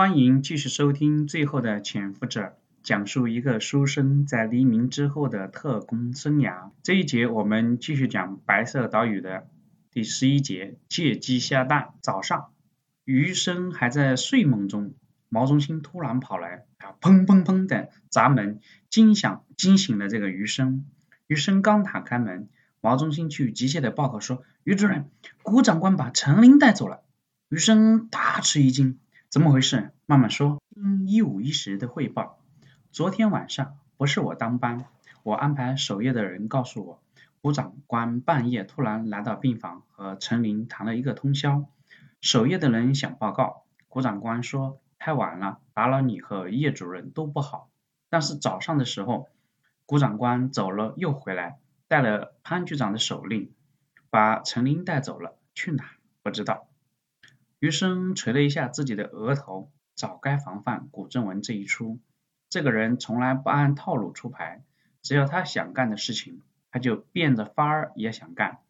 欢迎继续收听《最后的潜伏者》，讲述一个书生在黎明之后的特工生涯。这一节我们继续讲《白色岛屿》的第十一节“借机下蛋”。早上，余生还在睡梦中，毛中心突然跑来，啊，砰砰砰的砸门，惊响惊醒了这个余生。余生刚打开门，毛中心去急切的报告说：“余主任，谷长官把陈林带走了。”余生大吃一惊，怎么回事？慢慢说。嗯，一五一十的汇报。昨天晚上不是我当班，我安排守夜的人告诉我，谷长官半夜突然来到病房，和陈林谈了一个通宵。守夜的人想报告，谷长官说太晚了，打扰你和叶主任都不好。但是早上的时候。谷长官走了又回来，带了潘局长的手令，把陈林带走了，去哪不知道。余生捶了一下自己的额头，早该防范古正文这一出。这个人从来不按套路出牌，只要他想干的事情，他就变着法儿也想干。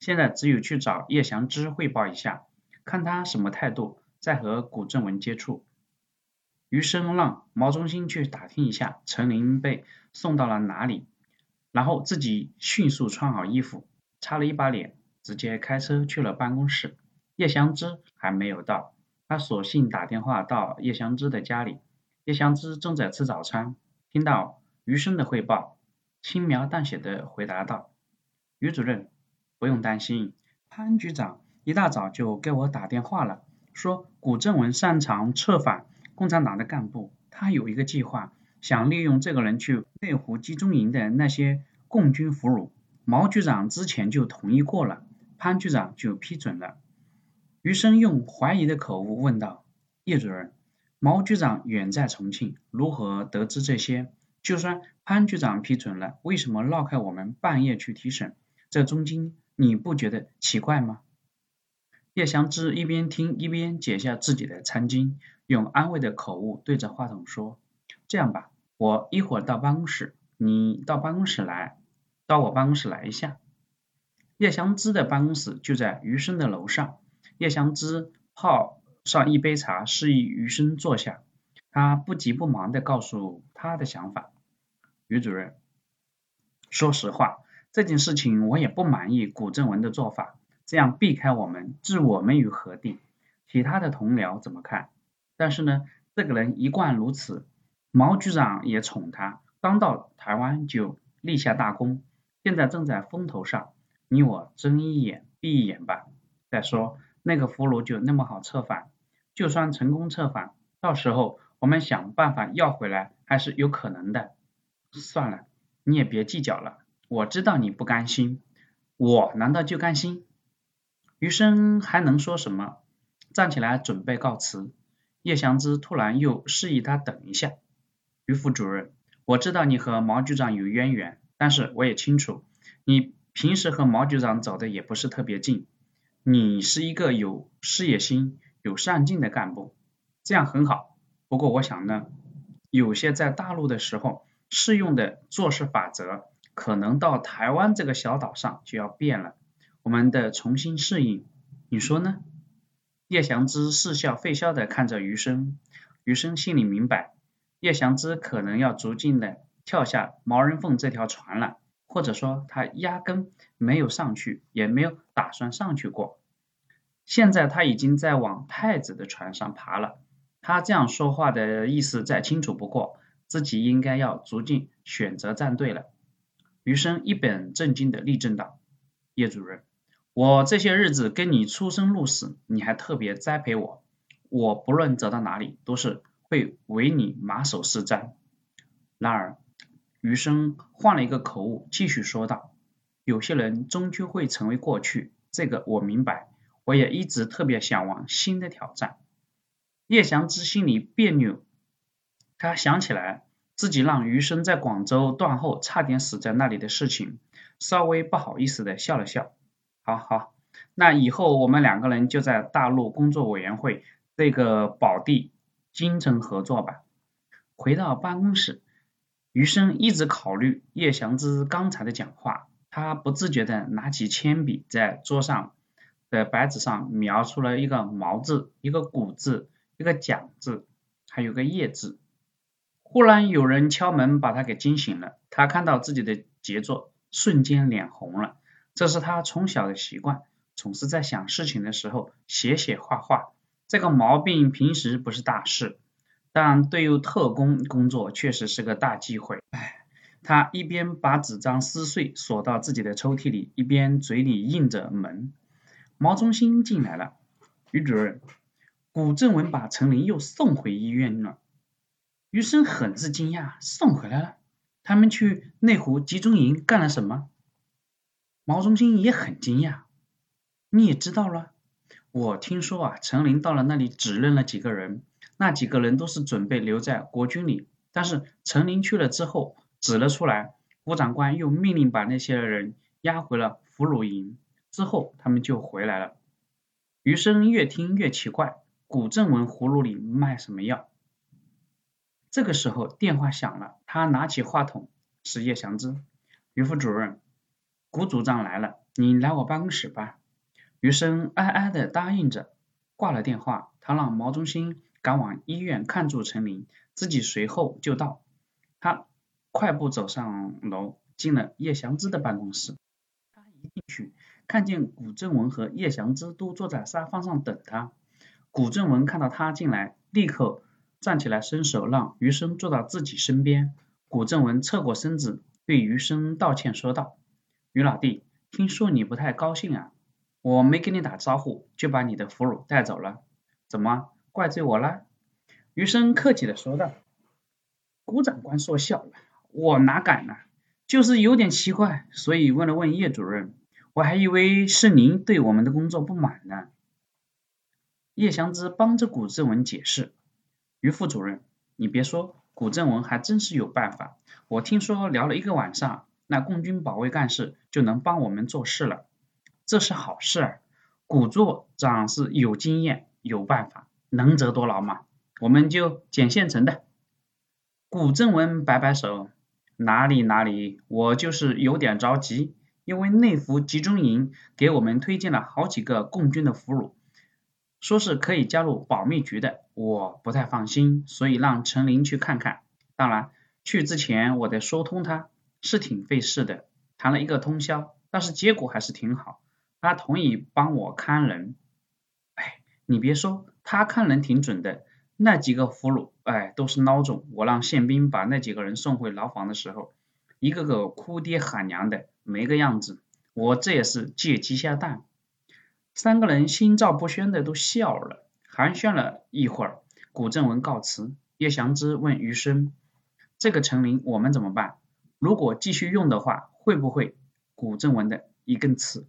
现在只有去找叶祥之汇报一下，看他什么态度，再和古正文接触。余生让毛中心去打听一下陈林被送到了哪里，然后自己迅速穿好衣服，擦了一把脸，直接开车去了办公室。叶祥之还没有到，他索性打电话到叶祥之的家里。叶祥之正在吃早餐，听到余生的汇报，轻描淡写的回答道：“余主任，不用担心，潘局长一大早就给我打电话了，说古正文擅长策反。”共产党的干部，他有一个计划，想利用这个人去内湖集中营的那些共军俘虏。毛局长之前就同意过了，潘局长就批准了。余生用怀疑的口吻问道：“叶主任，毛局长远在重庆，如何得知这些？就算潘局长批准了，为什么绕开我们半夜去提审？这中间你不觉得奇怪吗？”叶祥之一边听一边解下自己的餐巾，用安慰的口吻对着话筒说：“这样吧，我一会儿到办公室，你到办公室来，到我办公室来一下。”叶祥之的办公室就在余生的楼上。叶祥之泡上一杯茶，示意余生坐下。他不急不忙地告诉他的想法：“余主任，说实话，这件事情我也不满意古正文的做法。”这样避开我们，置我们于何地？其他的同僚怎么看？但是呢，这个人一贯如此，毛局长也宠他，刚到台湾就立下大功，现在正在风头上，你我睁一眼闭一眼吧。再说那个俘虏就那么好策反，就算成功策反，到时候我们想办法要回来还是有可能的。算了，你也别计较了，我知道你不甘心，我难道就甘心？余生还能说什么？站起来准备告辞。叶祥之突然又示意他等一下。余副主任，我知道你和毛局长有渊源，但是我也清楚，你平时和毛局长走的也不是特别近。你是一个有事业心、有上进的干部，这样很好。不过我想呢，有些在大陆的时候适用的做事法则，可能到台湾这个小岛上就要变了。我们得重新适应，你说呢？叶祥之似笑非笑的看着余生，余生心里明白，叶祥之可能要逐渐的跳下毛人凤这条船了，或者说他压根没有上去，也没有打算上去过。现在他已经在往太子的船上爬了。他这样说话的意思再清楚不过，自己应该要逐渐选择站队了。余生一本正经的立正道：“叶主任。”我这些日子跟你出生入死，你还特别栽培我，我不论走到哪里都是会为你马首是瞻。然而，余生换了一个口误继续说道：“有些人终究会成为过去，这个我明白，我也一直特别向往新的挑战。”叶祥之心里别扭，他想起来自己让余生在广州断后，差点死在那里的事情，稍微不好意思的笑了笑。好好，那以后我们两个人就在大陆工作委员会这个宝地精诚合作吧。回到办公室，余生一直考虑叶祥之刚才的讲话，他不自觉的拿起铅笔在桌上的白纸上描出了一个毛字、一个古字、一个讲字，还有个叶字。忽然有人敲门，把他给惊醒了。他看到自己的杰作，瞬间脸红了。这是他从小的习惯，总是在想事情的时候写写画画。这个毛病平时不是大事，但对于特工工作确实是个大忌讳。唉，他一边把纸张撕碎锁到自己的抽屉里，一边嘴里应着门。毛中心进来了，于主任，古正文把陈林又送回医院了。余生很是惊讶，送回来了？他们去内湖集中营干了什么？毛中心也很惊讶，你也知道了？我听说啊，陈林到了那里指认了几个人，那几个人都是准备留在国军里，但是陈林去了之后指了出来，吴长官又命令把那些人押回了俘虏营，之后他们就回来了。余生越听越奇怪，古正文葫芦里卖什么药？这个时候电话响了，他拿起话筒，是叶祥之，余副主任。谷组长来了，你来我办公室吧。余生哀哀的答应着，挂了电话。他让毛中心赶往医院看住陈林，自己随后就到。他快步走上楼，进了叶祥之的办公室。他一进去，看见古正文和叶祥之都坐在沙发上等他。古正文看到他进来，立刻站起来，伸手让余生坐到自己身边。古正文侧过身子，对余生道歉说道。余老弟，听说你不太高兴啊？我没跟你打招呼就把你的俘虏带走了，怎么怪罪我了？余生客气的说道。顾长官说笑了，我哪敢呢？就是有点奇怪，所以问了问叶主任，我还以为是您对我们的工作不满呢。叶祥之帮着古正文解释，于副主任，你别说，古正文还真是有办法，我听说聊了一个晚上。那共军保卫干事就能帮我们做事了，这是好事儿。古座长是有经验、有办法，能者多劳嘛，我们就捡现成的。古正文摆摆手，哪里哪里，我就是有点着急，因为内服集中营给我们推荐了好几个共军的俘虏，说是可以加入保密局的，我不太放心，所以让陈林去看看。当然，去之前我得说通他。是挺费事的，谈了一个通宵，但是结果还是挺好。他同意帮我看人，哎，你别说，他看人挺准的。那几个俘虏，哎，都是孬种。我让宪兵把那几个人送回牢房的时候，一个个哭爹喊娘的，没个样子。我这也是借鸡下蛋。三个人心照不宣的都笑了，寒暄了一会儿。古正文告辞，叶祥之问余生：“这个陈林我们怎么办？”如果继续用的话，会不会古正文的一根刺？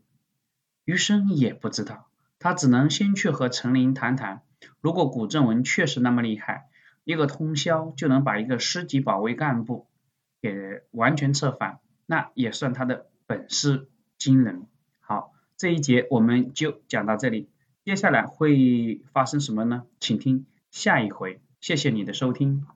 余生也不知道，他只能先去和陈林谈谈。如果古正文确实那么厉害，一个通宵就能把一个师级保卫干部给完全策反，那也算他的本事惊人。好，这一节我们就讲到这里，接下来会发生什么呢？请听下一回。谢谢你的收听。